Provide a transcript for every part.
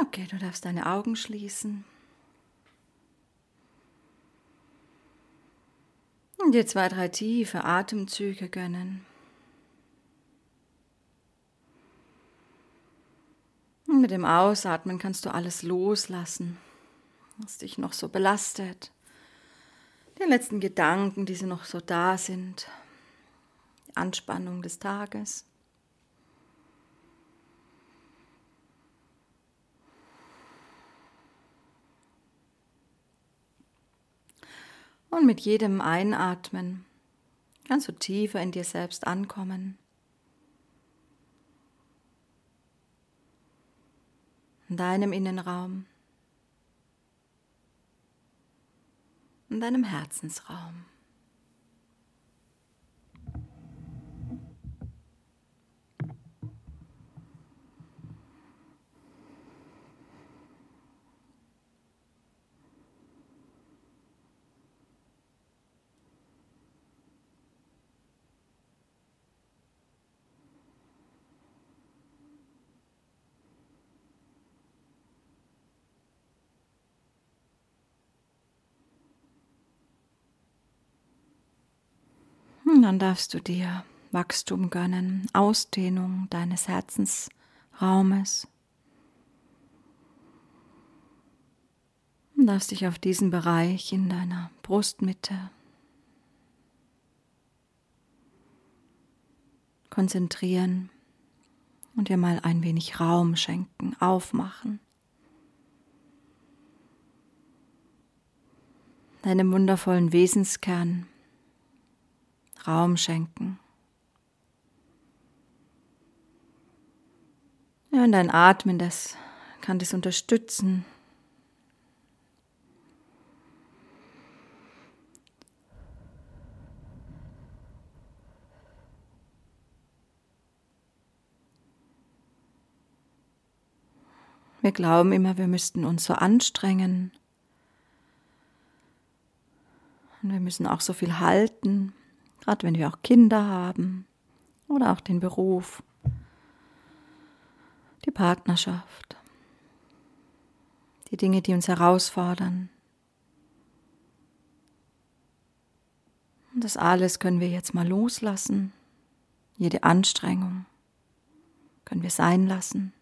Okay, du darfst deine Augen schließen. Und dir zwei, drei tiefe Atemzüge gönnen. Und mit dem Ausatmen kannst du alles loslassen, was dich noch so belastet. Die letzten Gedanken, die sie noch so da sind. Die Anspannung des Tages. Und mit jedem Einatmen kannst du tiefer in dir selbst ankommen. In deinem Innenraum. In deinem Herzensraum. Dann darfst du dir Wachstum gönnen, Ausdehnung deines Herzensraumes. Du darfst dich auf diesen Bereich in deiner Brustmitte konzentrieren und dir mal ein wenig Raum schenken, aufmachen. Deinem wundervollen Wesenskern Raum schenken. Ja, und dein Atmen, das kann das unterstützen. Wir glauben immer, wir müssten uns so anstrengen. Und wir müssen auch so viel halten gerade wenn wir auch Kinder haben oder auch den Beruf, die Partnerschaft, die Dinge, die uns herausfordern. Und das alles können wir jetzt mal loslassen. Jede Anstrengung können wir sein lassen.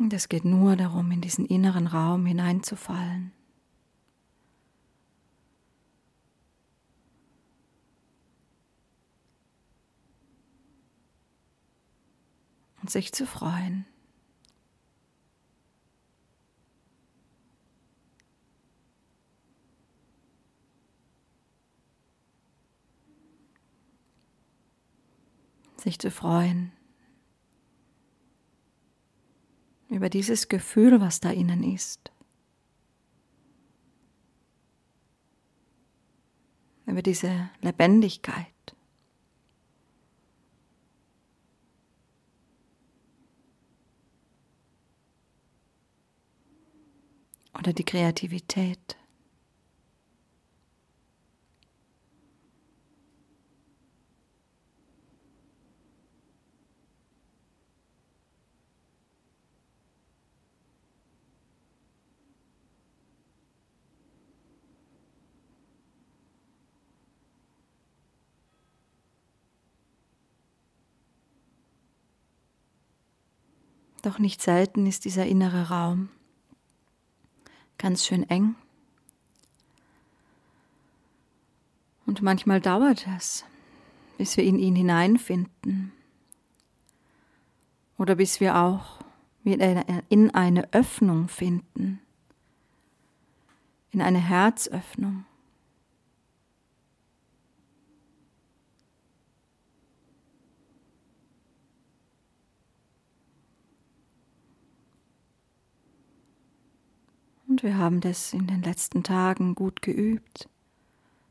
Und es geht nur darum, in diesen inneren Raum hineinzufallen. Und sich zu freuen. Sich zu freuen über dieses Gefühl, was da innen ist. Über diese Lebendigkeit. Oder die Kreativität. Doch nicht selten ist dieser innere Raum ganz schön eng. Und manchmal dauert es, bis wir in ihn hineinfinden. Oder bis wir auch in eine Öffnung finden, in eine Herzöffnung. Und wir haben das in den letzten Tagen gut geübt,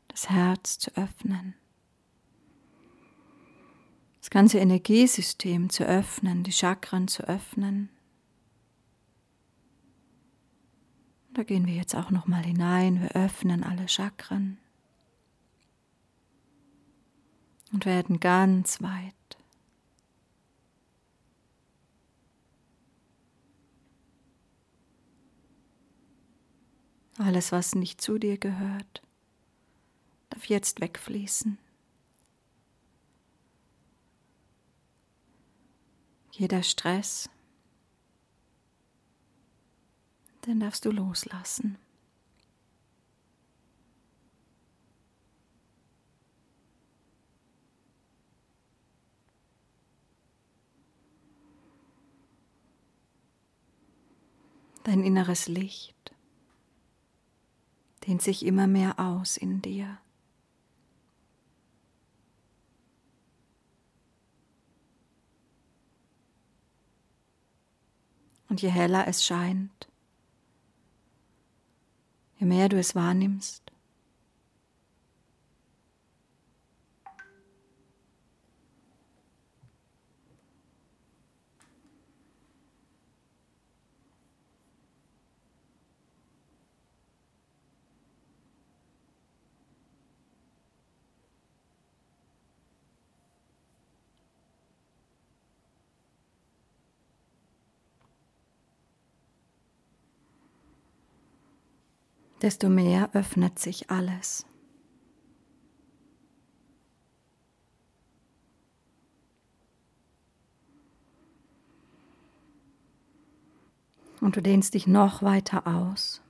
das Herz zu öffnen, das ganze Energiesystem zu öffnen, die Chakren zu öffnen. Da gehen wir jetzt auch noch mal hinein, wir öffnen alle Chakren und werden ganz weit. Alles, was nicht zu dir gehört, darf jetzt wegfließen. Jeder Stress, den darfst du loslassen. Dein inneres Licht dehnt sich immer mehr aus in dir. Und je heller es scheint, je mehr du es wahrnimmst, desto mehr öffnet sich alles. Und du dehnst dich noch weiter aus.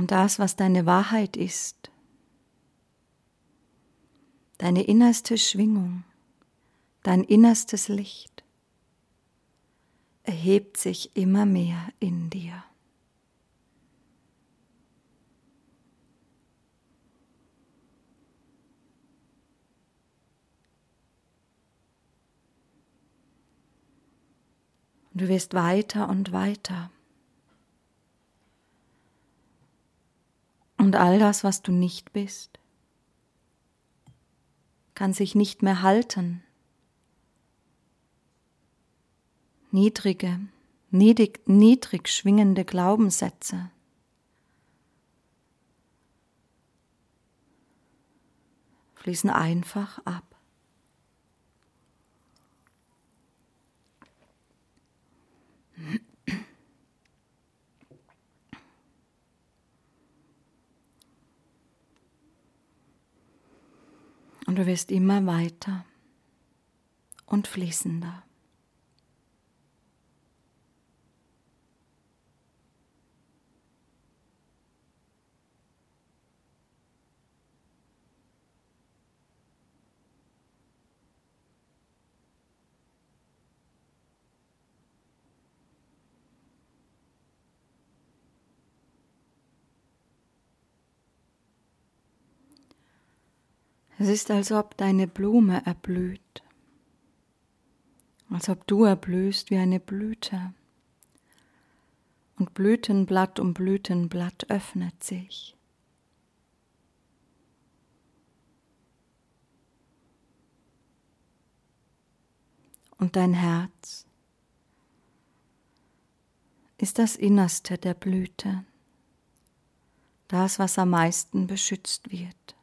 Und das, was deine Wahrheit ist, deine innerste Schwingung, dein innerstes Licht, erhebt sich immer mehr in dir. Du wirst weiter und weiter. Und all das, was du nicht bist, kann sich nicht mehr halten. Niedrige, niedrig, niedrig schwingende Glaubenssätze. fließen einfach ab. Und du wirst immer weiter und fließender. Es ist, als ob deine Blume erblüht, als ob du erblühst wie eine Blüte. Und Blütenblatt um Blütenblatt öffnet sich. Und dein Herz ist das Innerste der Blüte, das, was am meisten beschützt wird.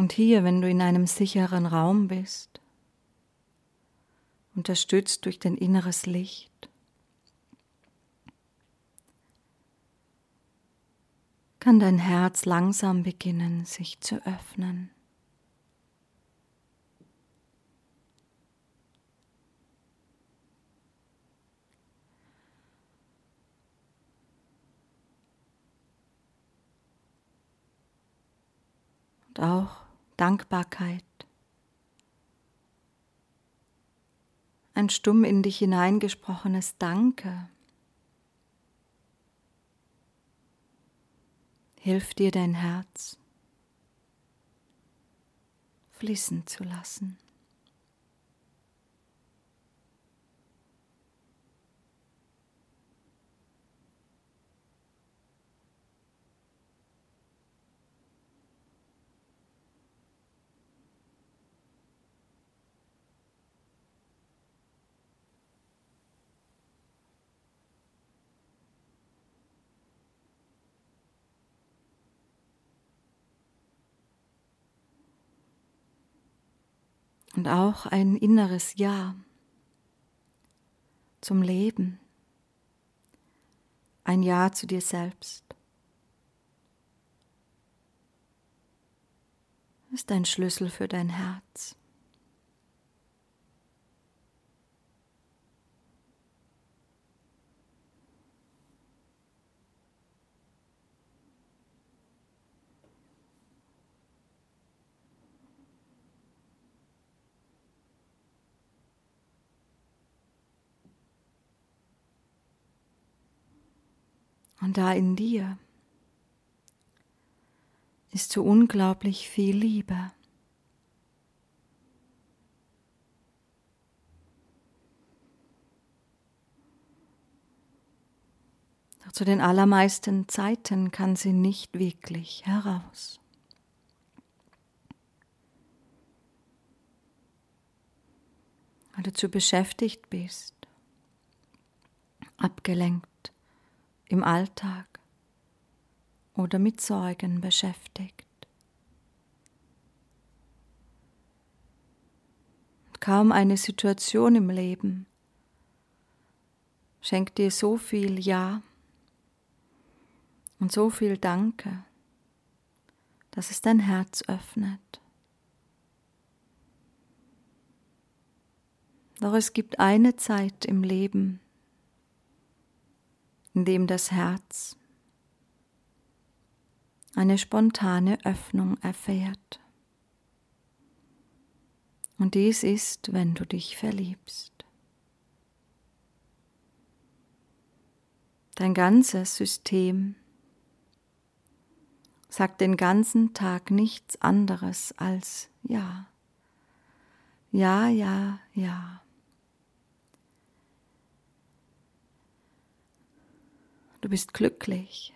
Und hier, wenn du in einem sicheren Raum bist, unterstützt durch dein inneres Licht, kann dein Herz langsam beginnen, sich zu öffnen. Und auch Dankbarkeit ein stumm in dich hineingesprochenes Danke hilft dir dein Herz fließen zu lassen. Und auch ein inneres Ja zum Leben, ein Ja zu dir selbst. ist ein Schlüssel für dein Herz. Und da in dir ist so unglaublich viel Liebe. Doch zu den allermeisten Zeiten kann sie nicht wirklich heraus. Weil du zu beschäftigt bist, abgelenkt im Alltag oder mit Sorgen beschäftigt. Kaum eine Situation im Leben schenkt dir so viel Ja und so viel Danke, dass es dein Herz öffnet. Doch es gibt eine Zeit im Leben, in dem das Herz eine spontane Öffnung erfährt. Und dies ist, wenn du dich verliebst. Dein ganzes System sagt den ganzen Tag nichts anderes als Ja. Ja, ja, ja. Du bist glücklich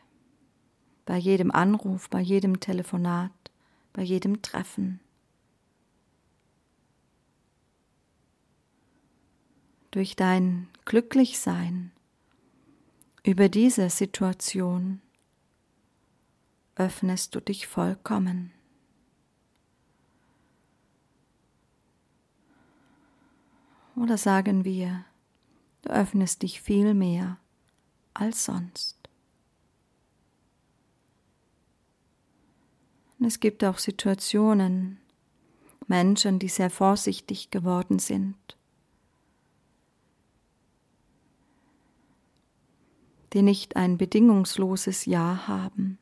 bei jedem Anruf, bei jedem Telefonat, bei jedem Treffen. Durch dein Glücklichsein über diese Situation öffnest du dich vollkommen. Oder sagen wir, du öffnest dich viel mehr als sonst. Und es gibt auch Situationen, Menschen, die sehr vorsichtig geworden sind, die nicht ein bedingungsloses Ja haben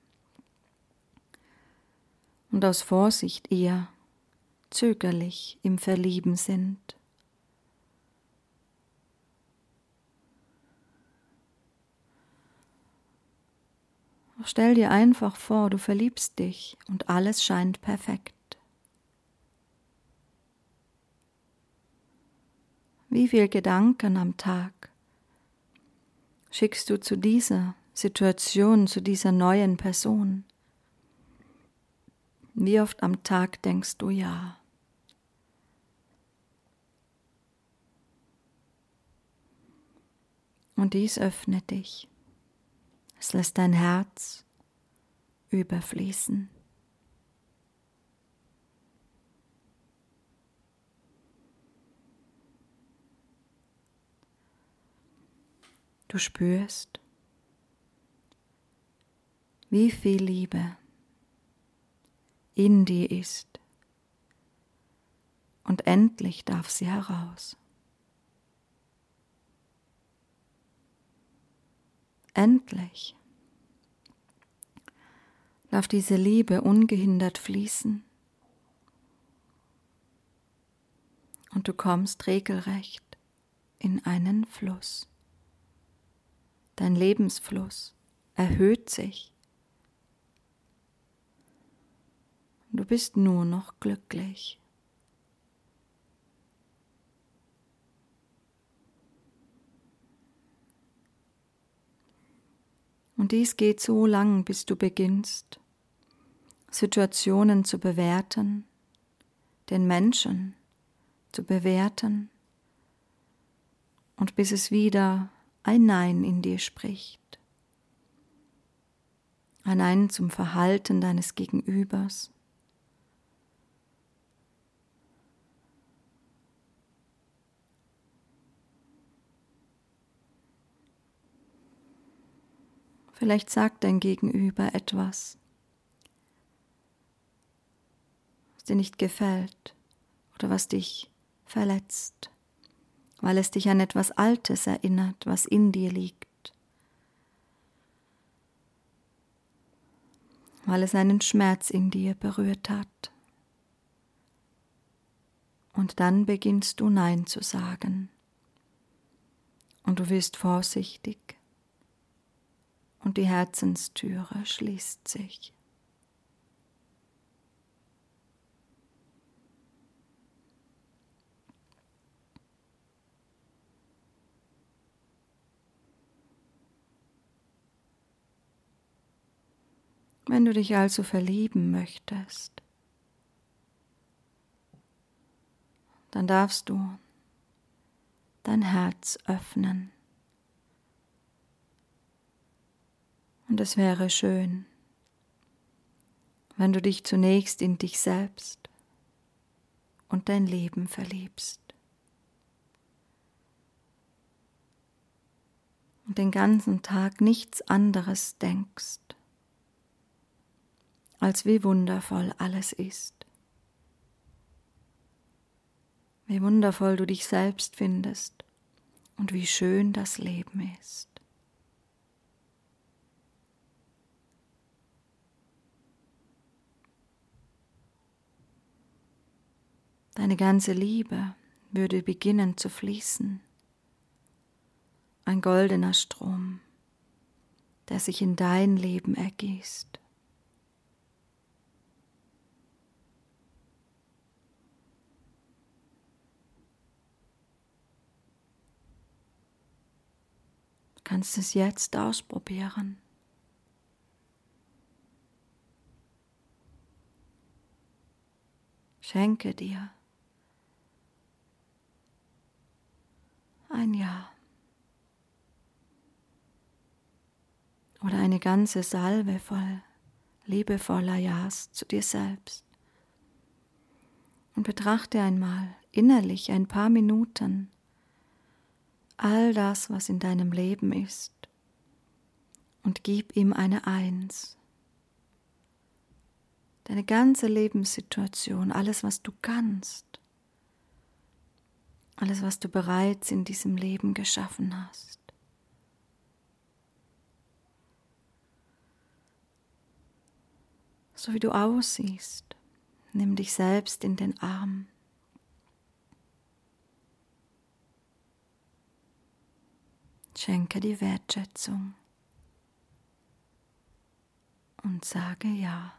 und aus Vorsicht eher zögerlich im Verlieben sind. Stell dir einfach vor, du verliebst dich und alles scheint perfekt. Wie viele Gedanken am Tag schickst du zu dieser Situation, zu dieser neuen Person? Wie oft am Tag denkst du ja? Und dies öffnet dich. Es lässt dein Herz überfließen. Du spürst, wie viel Liebe in dir ist. Und endlich darf sie heraus. Endlich darf diese Liebe ungehindert fließen. Und du kommst regelrecht in einen Fluss. Dein Lebensfluss erhöht sich. Du bist nur noch glücklich. Und dies geht so lang, bis du beginnst, Situationen zu bewerten, den Menschen zu bewerten und bis es wieder ein Nein in dir spricht. Ein Nein zum Verhalten deines Gegenübers. Vielleicht sagt dein Gegenüber etwas, was dir nicht gefällt oder was dich verletzt, weil es dich an etwas Altes erinnert, was in dir liegt, weil es einen Schmerz in dir berührt hat. Und dann beginnst du Nein zu sagen. Und du wirst vorsichtig und die Herzenstüre schließt sich. Wenn du dich also verlieben möchtest, dann darfst du dein Herz öffnen. Und es wäre schön, wenn du dich zunächst in dich selbst und dein Leben verliebst. Und den ganzen Tag nichts anderes denkst, als wie wundervoll alles ist. Wie wundervoll du dich selbst findest und wie schön das Leben ist. Deine ganze Liebe würde beginnen zu fließen. Ein goldener Strom, der sich in dein Leben ergießt. Du kannst es jetzt ausprobieren. Schenke dir ein Jahr. Oder eine ganze Salve voll liebevoller Ja's zu dir selbst. Und betrachte einmal innerlich ein paar Minuten all das, was in deinem Leben ist, und gib ihm eine Eins. Deine ganze Lebenssituation, alles, was du kannst, alles, was du bereits in diesem Leben geschaffen hast. So wie du aussiehst, nimm dich selbst in den Arm. Schenke die Wertschätzung und sage Ja.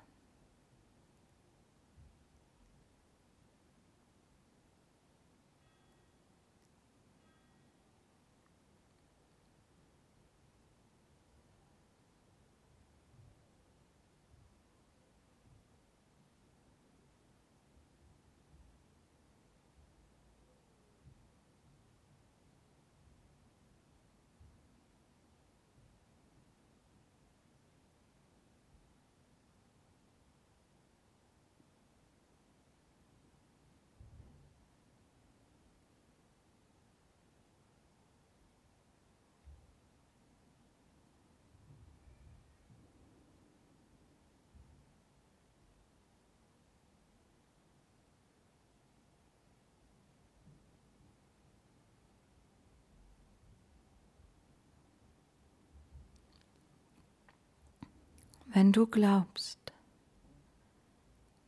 Wenn du glaubst,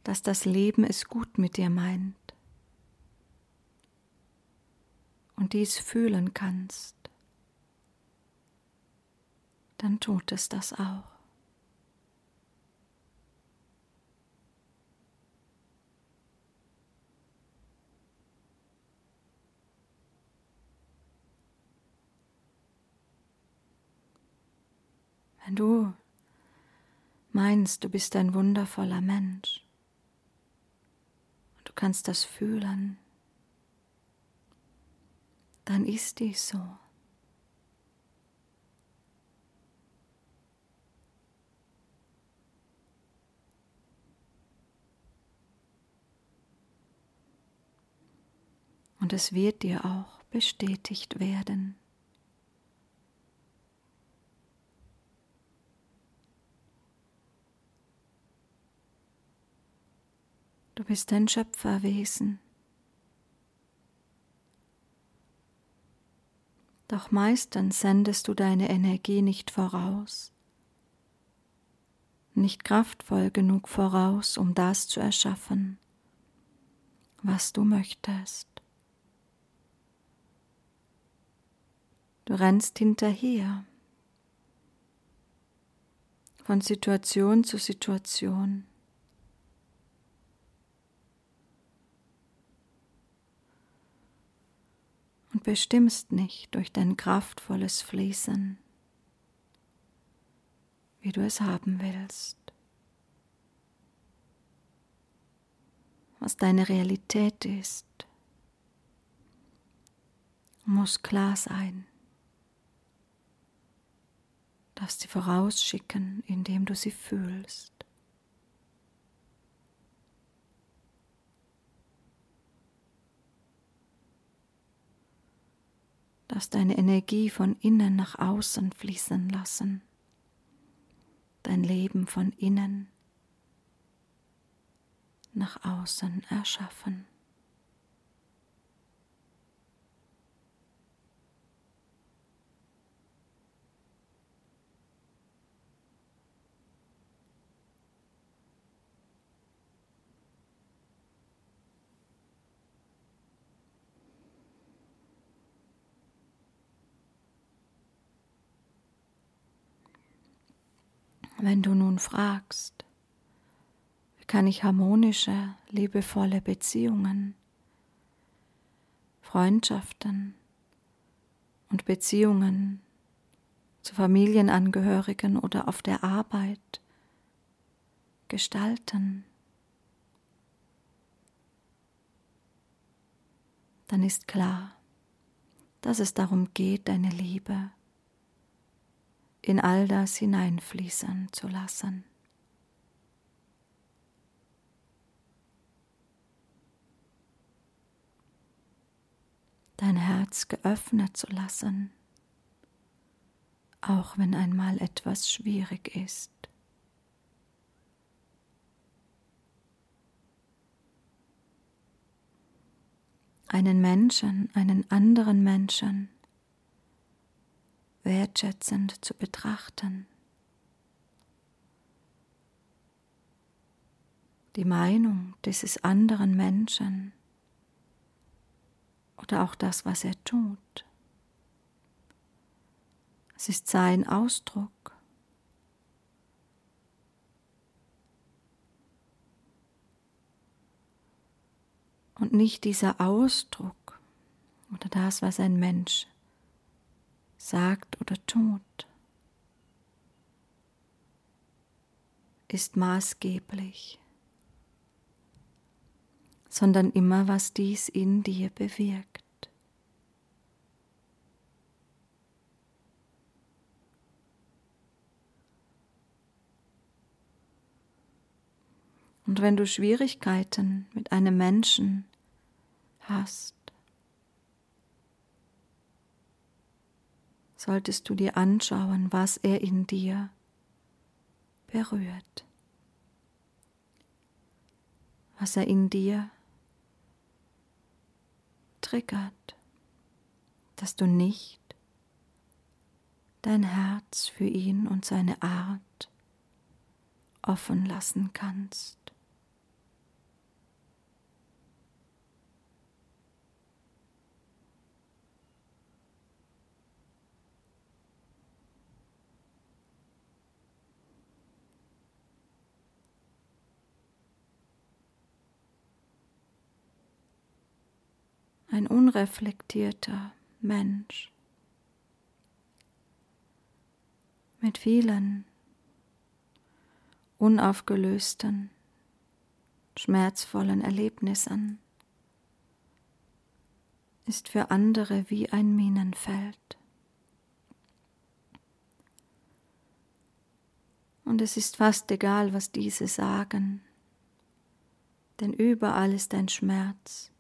dass das Leben es gut mit dir meint und dies fühlen kannst, dann tut es das auch. Wenn du meinst, du bist ein wundervoller Mensch und du kannst das fühlen, dann ist dies so. Und es wird dir auch bestätigt werden. Du bist ein Schöpferwesen. Doch meistens sendest du deine Energie nicht voraus, nicht kraftvoll genug voraus, um das zu erschaffen, was du möchtest. Du rennst hinterher, von Situation zu Situation. Bestimmst nicht durch dein kraftvolles Fließen, wie du es haben willst. Was deine Realität ist, muss klar sein. Darfst sie vorausschicken, indem du sie fühlst. Darfst deine Energie von innen nach außen fließen lassen, dein Leben von innen nach außen erschaffen. Wenn du nun fragst, wie kann ich harmonische, liebevolle Beziehungen, Freundschaften und Beziehungen zu Familienangehörigen oder auf der Arbeit gestalten, dann ist klar, dass es darum geht, deine Liebe in all das hineinfließen zu lassen. Dein Herz geöffnet zu lassen, auch wenn einmal etwas schwierig ist. Einen Menschen, einen anderen Menschen wertschätzend zu betrachten. Die Meinung dieses anderen Menschen oder auch das, was er tut. Es ist sein Ausdruck. Und nicht dieser Ausdruck oder das, was ein Mensch sagt oder tut, ist maßgeblich, sondern immer, was dies in dir bewirkt. Und wenn du Schwierigkeiten mit einem Menschen hast, solltest du dir anschauen, was er in dir berührt, was er in dir triggert, dass du nicht dein Herz für ihn und seine Art offen lassen kannst. Ein unreflektierter Mensch mit vielen unaufgelösten, schmerzvollen Erlebnissen ist für andere wie ein Minenfeld. Und es ist fast egal, was diese sagen, denn überall ist ein Schmerz,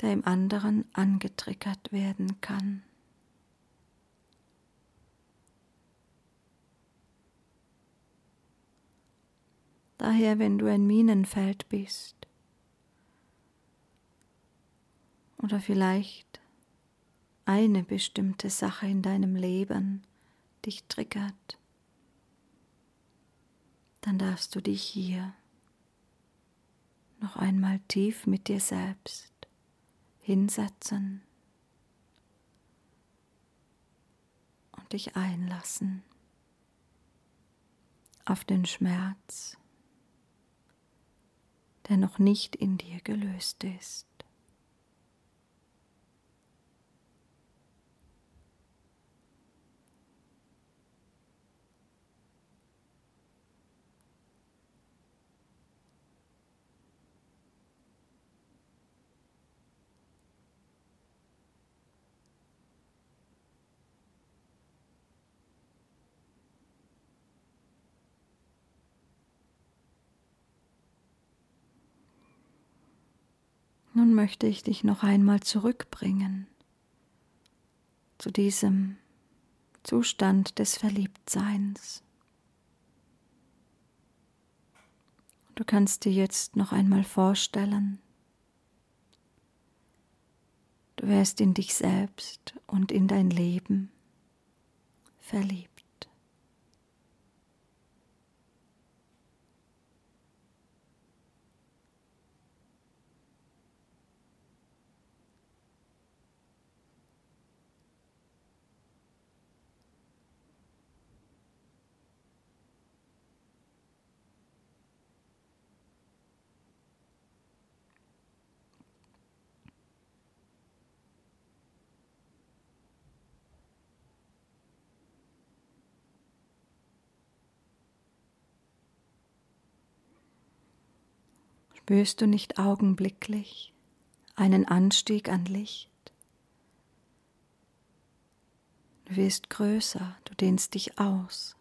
der im anderen angetriggert werden kann. Daher, wenn du ein Minenfeld bist, oder vielleicht eine bestimmte Sache in deinem Leben dich triggert, dann darfst du dich hier noch einmal tief mit dir selbst hinsetzen und dich einlassen auf den Schmerz, der noch nicht in dir gelöst ist. Nun möchte ich dich noch einmal zurückbringen zu diesem Zustand des Verliebtseins. Du kannst dir jetzt noch einmal vorstellen, du wärst in dich selbst und in dein Leben verliebt. Spürst du nicht augenblicklich einen Anstieg an Licht? Du wirst größer, du dehnst dich aus.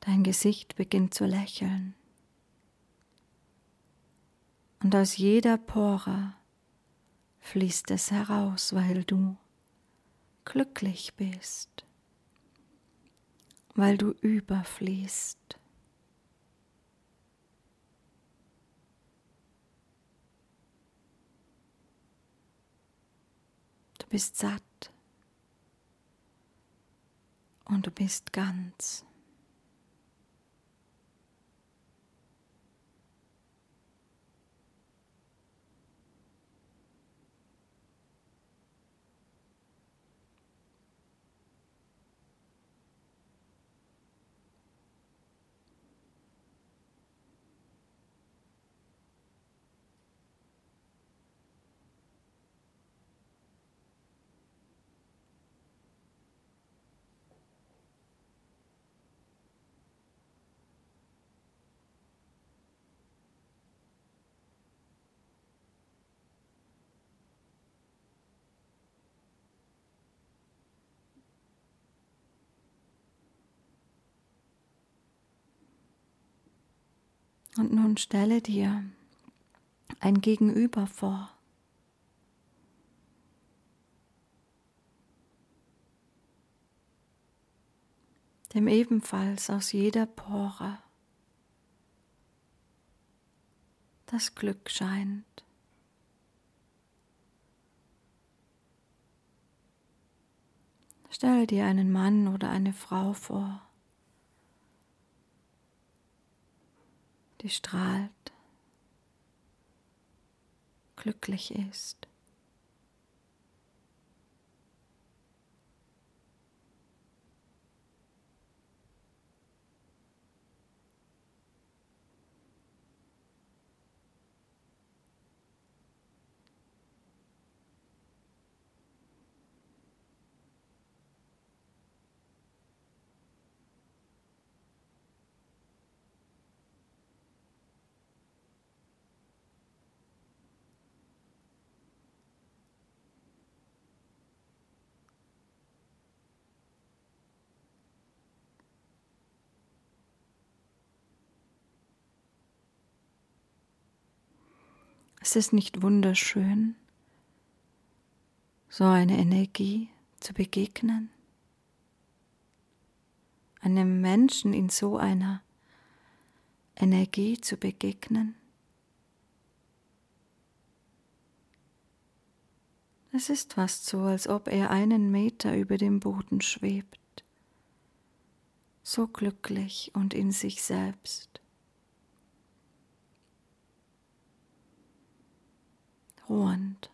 Dein Gesicht beginnt zu lächeln. Und aus jeder Pore fließt es heraus, weil du glücklich bist, weil du überfließt. Bist satt und du bist ganz. Und nun stelle dir ein Gegenüber vor. dem ebenfalls aus jeder Pore das Glück scheint. Stelle dir einen Mann oder eine Frau vor, die strahlt, glücklich ist. Ist es nicht wunderschön, so eine Energie zu begegnen? Einem Menschen in so einer Energie zu begegnen? Es ist fast so, als ob er einen Meter über dem Boden schwebt, so glücklich und in sich selbst. Ruhend.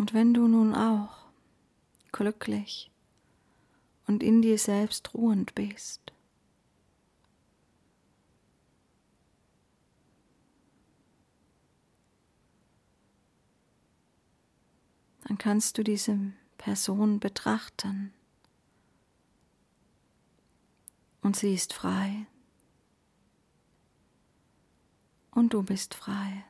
Und wenn du nun auch glücklich und in dir selbst ruhend bist, dann kannst du diese Person betrachten und sie ist frei und du bist frei.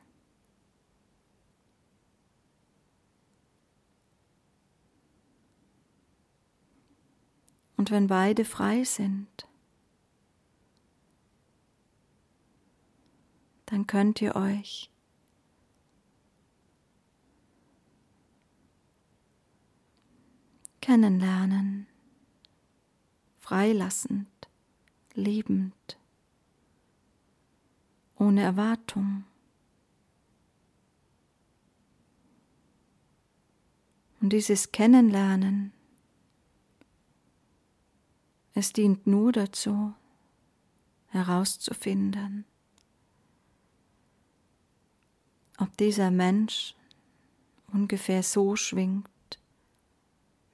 Und wenn beide frei sind, dann könnt ihr euch kennenlernen, freilassend, liebend, ohne Erwartung. Und dieses Kennenlernen es dient nur dazu, herauszufinden, ob dieser Mensch ungefähr so schwingt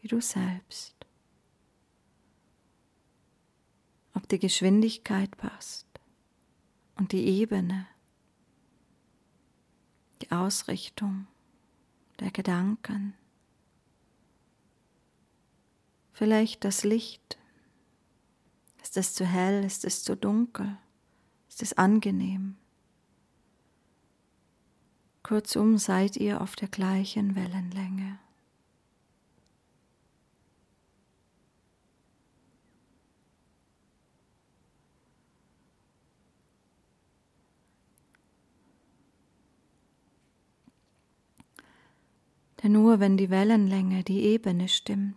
wie du selbst, ob die Geschwindigkeit passt und die Ebene, die Ausrichtung der Gedanken, vielleicht das Licht, ist es zu hell? Ist es zu dunkel? Ist es angenehm? Kurzum seid ihr auf der gleichen Wellenlänge. Denn nur wenn die Wellenlänge, die Ebene stimmt,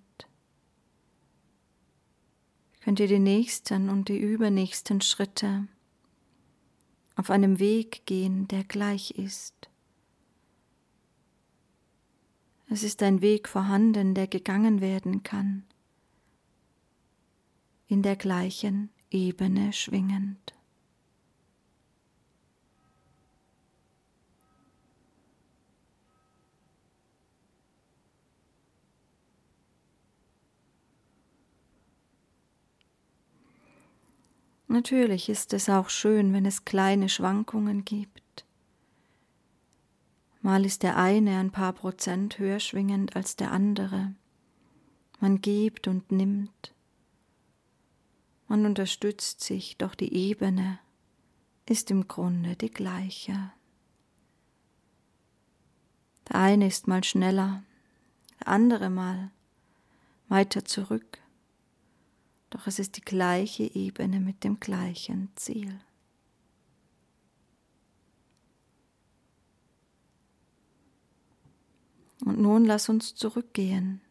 könnt ihr die nächsten und die übernächsten Schritte auf einem Weg gehen, der gleich ist. Es ist ein Weg vorhanden, der gegangen werden kann, in der gleichen Ebene schwingend. Natürlich ist es auch schön, wenn es kleine Schwankungen gibt. Mal ist der eine ein paar Prozent höher schwingend als der andere. Man gibt und nimmt. Man unterstützt sich, doch die Ebene ist im Grunde die gleiche. Der eine ist mal schneller, der andere mal weiter zurück doch es ist die gleiche Ebene mit dem gleichen Ziel. Und nun lass uns zurückgehen.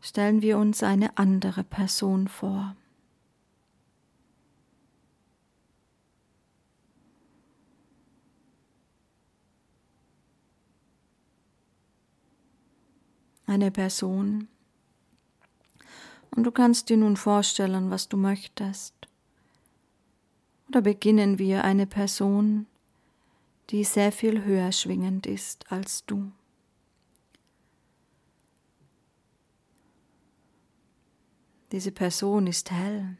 Stellen wir uns eine andere Person vor. Eine Person, und du kannst dir nun vorstellen, was du möchtest. Oder beginnen wir eine Person, die sehr viel höher schwingend ist als du. Diese Person ist hell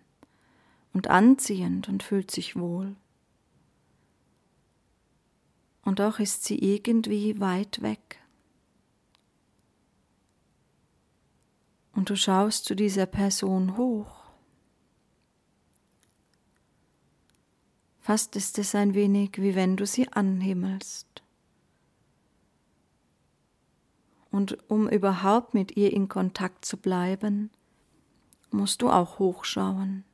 und anziehend und fühlt sich wohl. Und doch ist sie irgendwie weit weg. Und du schaust zu dieser Person hoch. Fast ist es ein wenig, wie wenn du sie anhimmelst. Und um überhaupt mit ihr in Kontakt zu bleiben, musst du auch hochschauen.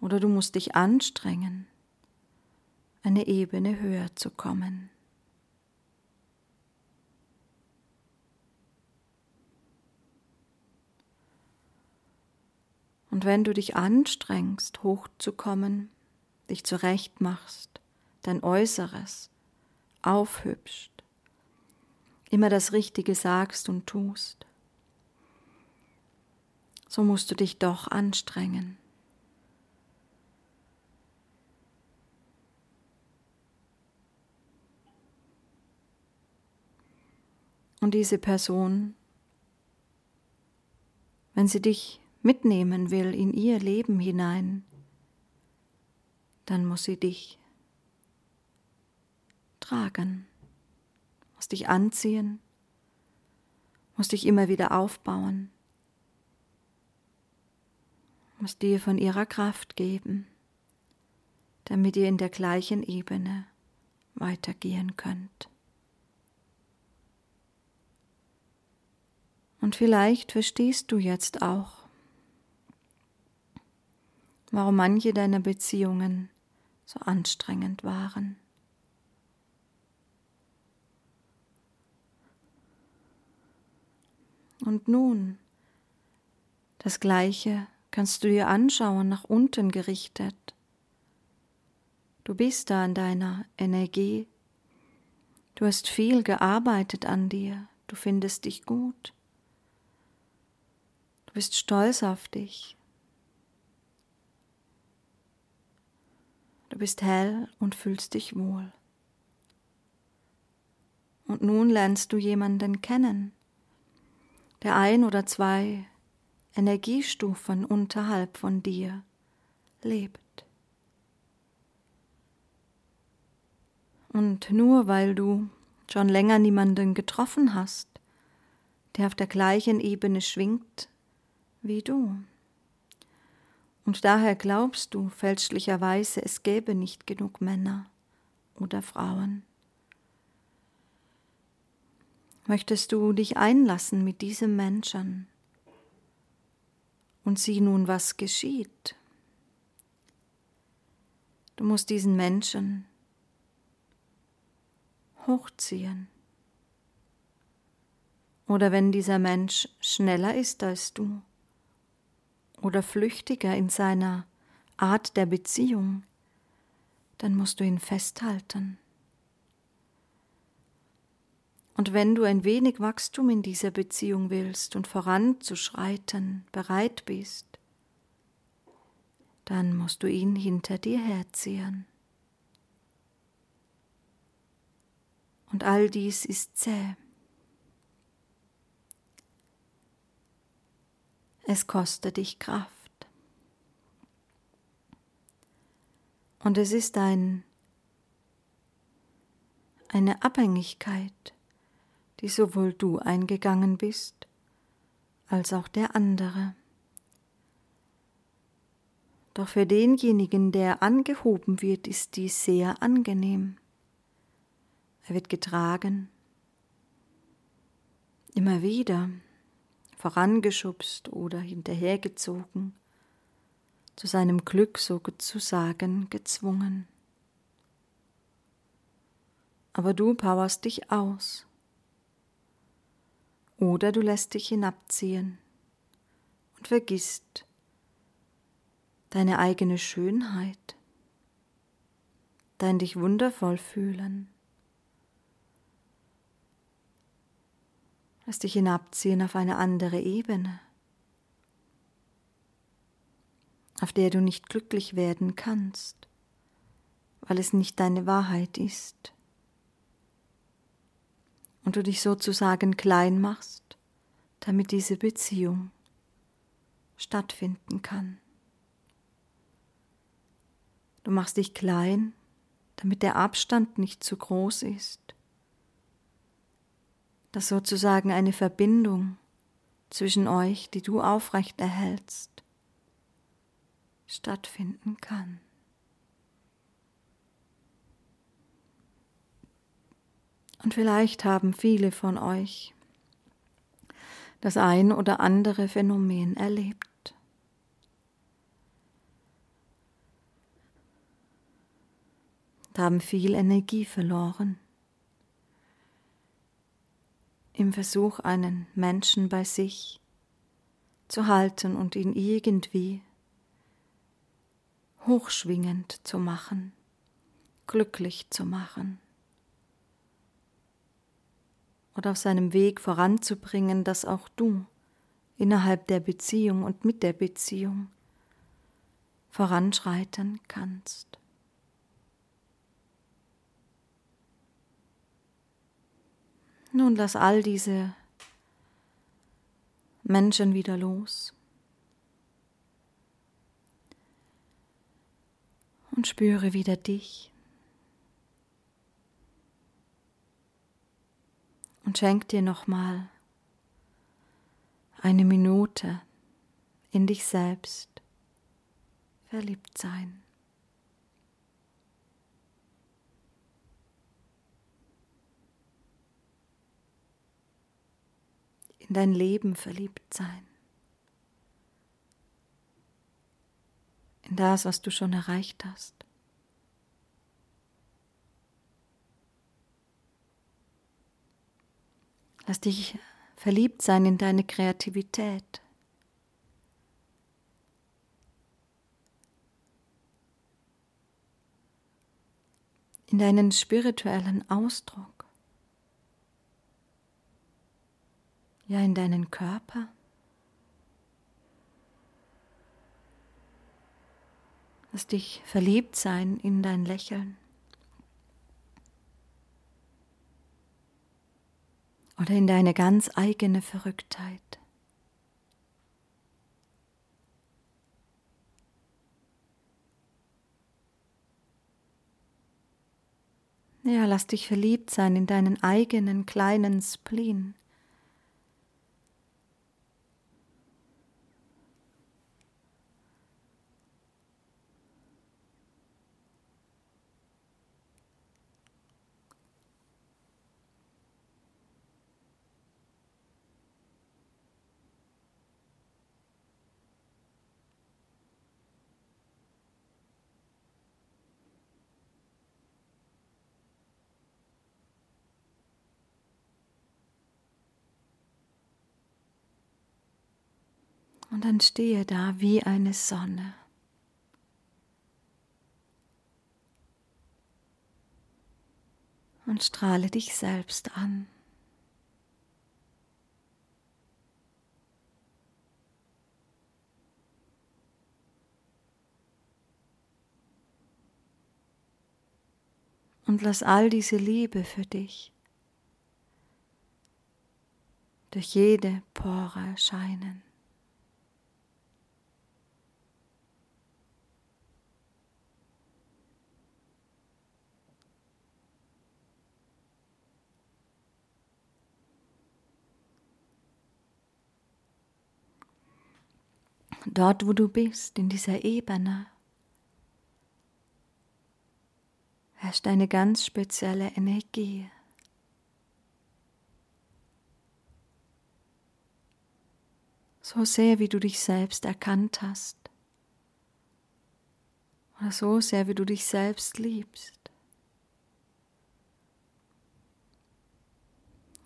Oder du musst dich anstrengen, eine Ebene höher zu kommen. Und wenn du dich anstrengst, hochzukommen, dich zurechtmachst, dein Äußeres aufhübscht, immer das Richtige sagst und tust, so musst du dich doch anstrengen. Und diese Person, wenn sie dich mitnehmen will in ihr Leben hinein, dann muss sie dich tragen, muss dich anziehen, muss dich immer wieder aufbauen, muss dir von ihrer Kraft geben, damit ihr in der gleichen Ebene weitergehen könnt. Und vielleicht verstehst du jetzt auch, warum manche deiner Beziehungen so anstrengend waren. Und nun, das Gleiche kannst du dir anschauen, nach unten gerichtet. Du bist da in deiner Energie. Du hast viel gearbeitet an dir. Du findest dich gut. Du bist stolz auf dich. Du bist hell und fühlst dich wohl. Und nun lernst du jemanden kennen, der ein oder zwei Energiestufen unterhalb von dir lebt. Und nur weil du schon länger niemanden getroffen hast, der auf der gleichen Ebene schwingt wie du, und daher glaubst du fälschlicherweise, es gäbe nicht genug Männer oder Frauen. Möchtest du dich einlassen mit diesem Menschen und sieh nun, was geschieht? Du musst diesen Menschen hochziehen. Oder wenn dieser Mensch schneller ist als du, oder flüchtiger in seiner Art der Beziehung, dann musst du ihn festhalten. Und wenn du ein wenig Wachstum in dieser Beziehung willst und voranzuschreiten bereit bist, dann musst du ihn hinter dir herziehen. Und all dies ist zäh. Es kostet dich Kraft. Und es ist ein, eine Abhängigkeit, die sowohl du eingegangen bist, als auch der andere. Doch für denjenigen, der angehoben wird, ist dies sehr angenehm. Er wird getragen, immer wieder vorangeschubst oder hinterhergezogen, zu seinem Glück sozusagen gezwungen. Aber du powerst dich aus. Oder du lässt dich hinabziehen und vergisst deine eigene Schönheit, dein dich wundervoll fühlen. Lass dich hinabziehen auf eine andere Ebene, auf der du nicht glücklich werden kannst, weil es nicht deine Wahrheit ist. Und du dich sozusagen klein machst, damit diese Beziehung stattfinden kann. Du machst dich klein, damit der Abstand nicht zu groß ist dass sozusagen eine Verbindung zwischen euch, die du aufrecht erhältst, stattfinden kann. Und vielleicht haben viele von euch das ein oder andere Phänomen erlebt. Und haben viel Energie verloren im Versuch, einen Menschen bei sich zu halten und ihn irgendwie hochschwingend zu machen, glücklich zu machen oder auf seinem Weg voranzubringen, dass auch du innerhalb der Beziehung und mit der Beziehung voranschreiten kannst. Nun lass all diese Menschen wieder los. Und spüre wieder dich. Und schenk dir nochmal eine Minute in dich selbst verliebt sein. In dein Leben verliebt sein, in das, was du schon erreicht hast. Lass dich verliebt sein in deine Kreativität. In deinen spirituellen Ausdruck. Ja in deinen Körper. Lass dich verliebt sein in dein Lächeln. Oder in deine ganz eigene Verrücktheit. Ja, lass dich verliebt sein in deinen eigenen kleinen Spleen. Dann stehe da wie eine Sonne. Und strahle dich selbst an. Und lass all diese Liebe für dich durch jede Pore scheinen. Dort wo du bist, in dieser Ebene, herrscht eine ganz spezielle Energie. So sehr, wie du dich selbst erkannt hast. Oder so sehr, wie du dich selbst liebst.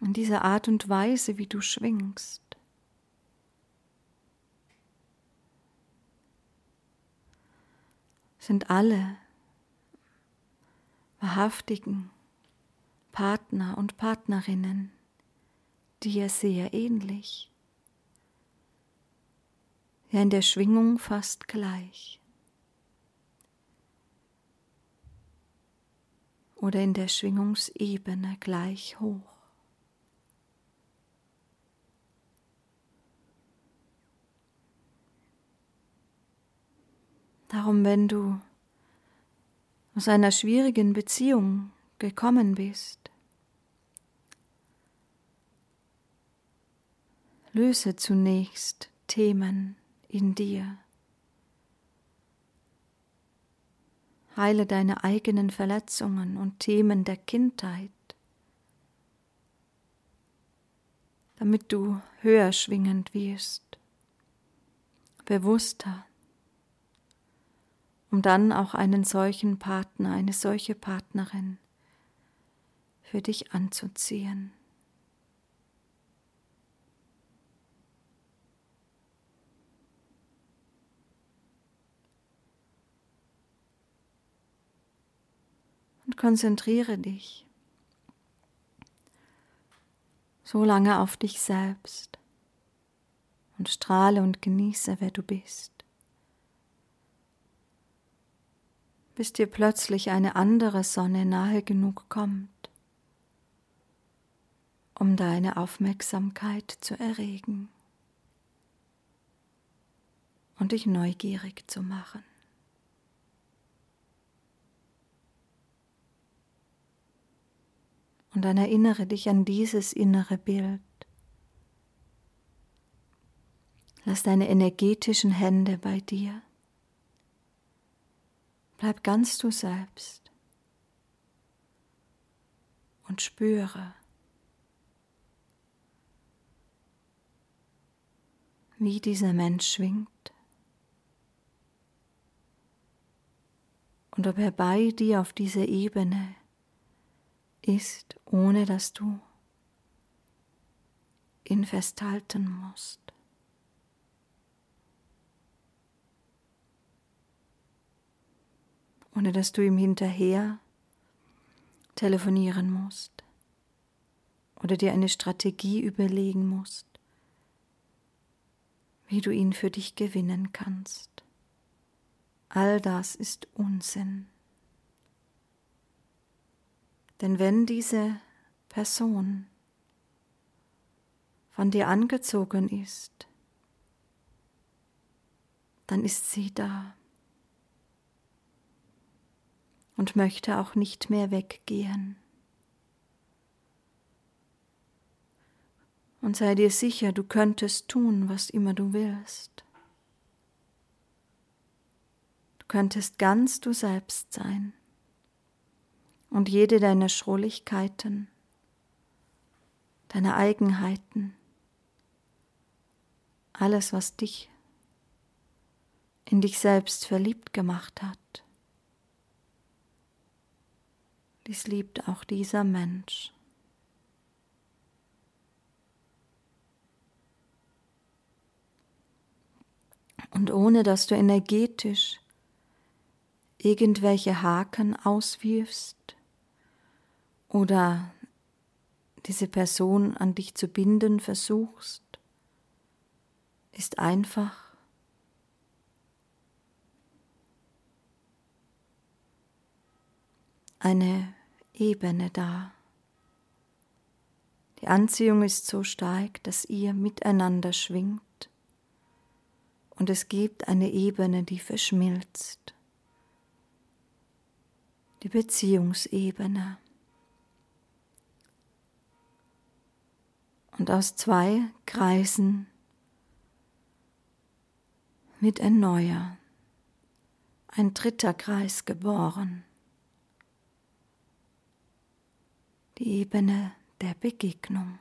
In dieser Art und Weise, wie du schwingst. Sind alle wahrhaftigen Partner und Partnerinnen dir sehr ähnlich, ja in der Schwingung fast gleich oder in der Schwingungsebene gleich hoch. Darum, wenn du aus einer schwierigen Beziehung gekommen bist, löse zunächst Themen in dir. Heile deine eigenen Verletzungen und Themen der Kindheit damit du höher schwingend wirst, bewusster, um dann auch einen solchen Partner, eine solche Partnerin für dich anzuziehen. Und konzentriere dich so lange auf dich selbst und strahle und genieße, wer du bist. Bis dir plötzlich eine andere Sonne nahe genug kommt, um deine Aufmerksamkeit zu erregen und dich neugierig zu machen. Und dann erinnere dich an dieses innere Bild. Lass deine energetischen Hände bei dir. Bleib ganz du selbst und spüre, wie dieser Mensch schwingt und ob er bei dir auf dieser Ebene ist, ohne dass du ihn festhalten musst. Ohne dass du ihm hinterher telefonieren musst oder dir eine Strategie überlegen musst, wie du ihn für dich gewinnen kannst. All das ist Unsinn. Denn wenn diese Person von dir angezogen ist, dann ist sie da und möchte auch nicht mehr weggehen. Und sei dir sicher, du könntest tun, was immer du willst. Du könntest ganz du selbst sein und jede deiner Schrulligkeiten, deiner Eigenheiten, alles, was dich in dich selbst verliebt gemacht hat. Dies liebt auch dieser Mensch. Und ohne dass du energetisch irgendwelche Haken auswirfst, oder diese Person an dich zu binden versuchst, ist einfach eine Ebene da. Die Anziehung ist so stark, dass ihr miteinander schwingt und es gibt eine Ebene, die verschmilzt. Die Beziehungsebene. und aus zwei Kreisen wird ein neuer, ein dritter Kreis geboren. Die Ebene der Begegnung.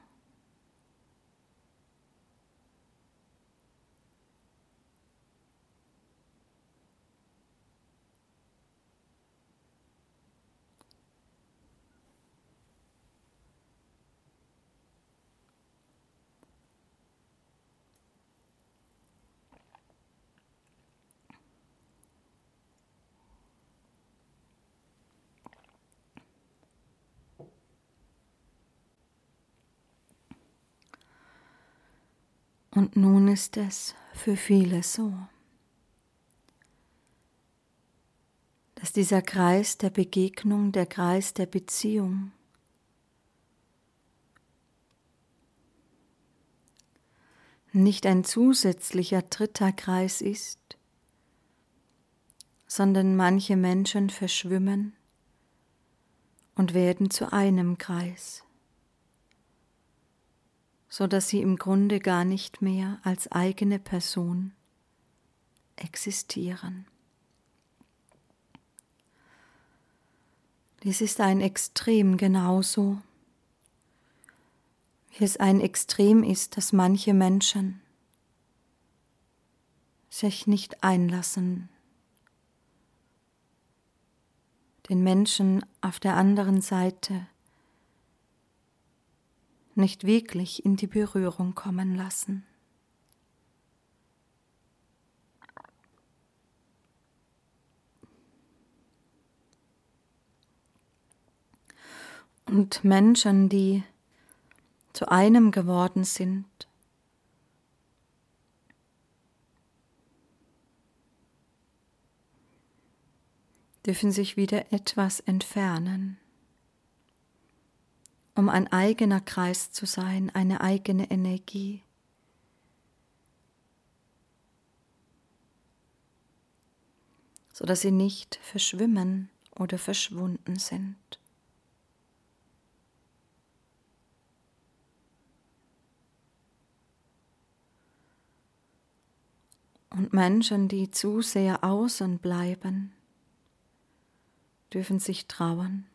Und nun ist es für viele so, dass dieser Kreis der Begegnung, der Kreis der Beziehung nicht ein zusätzlicher dritter Kreis ist, sondern manche Menschen verschwimmen und werden zu einem Kreis so dass sie im Grunde gar nicht mehr als eigene Person existieren. Dies ist ein Extrem genauso, wie es ein Extrem ist, dass manche Menschen sich nicht einlassen, den Menschen auf der anderen Seite nicht wirklich in die Berührung kommen lassen. Und Menschen, die zu einem geworden sind, dürfen sich wieder etwas entfernen, um ein eigener Kreis zu sein, eine eigene Energie. sodass sie nicht verschwimmen oder verschwunden sind. Und Menschen, die zu sehr außen bleiben, dürfen sich trauen,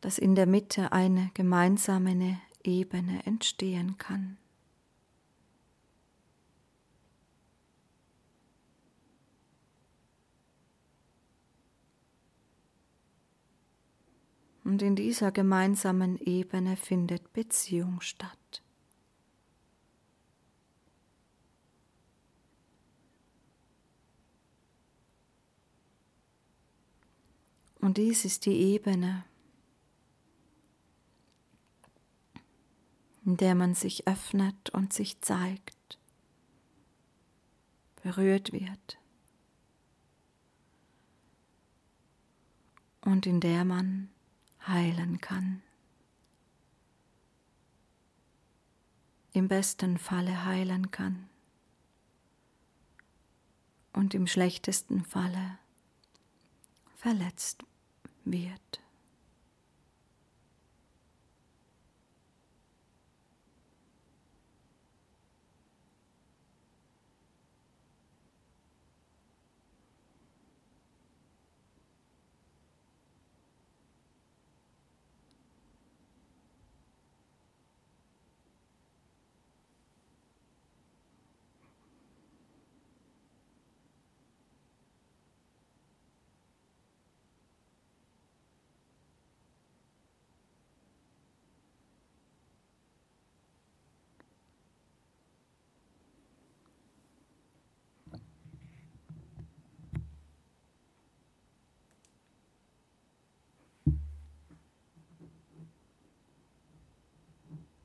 dass in der Mitte eine gemeinsame Ebene entstehen kann. Und in dieser gemeinsamen Ebene findet Beziehung statt. Und dies ist die Ebene, in der man sich öffnet und sich zeigt, berührt wird und in der man heilen kann. Im besten Falle heilen kann und im schlechtesten Falle verletzt wird.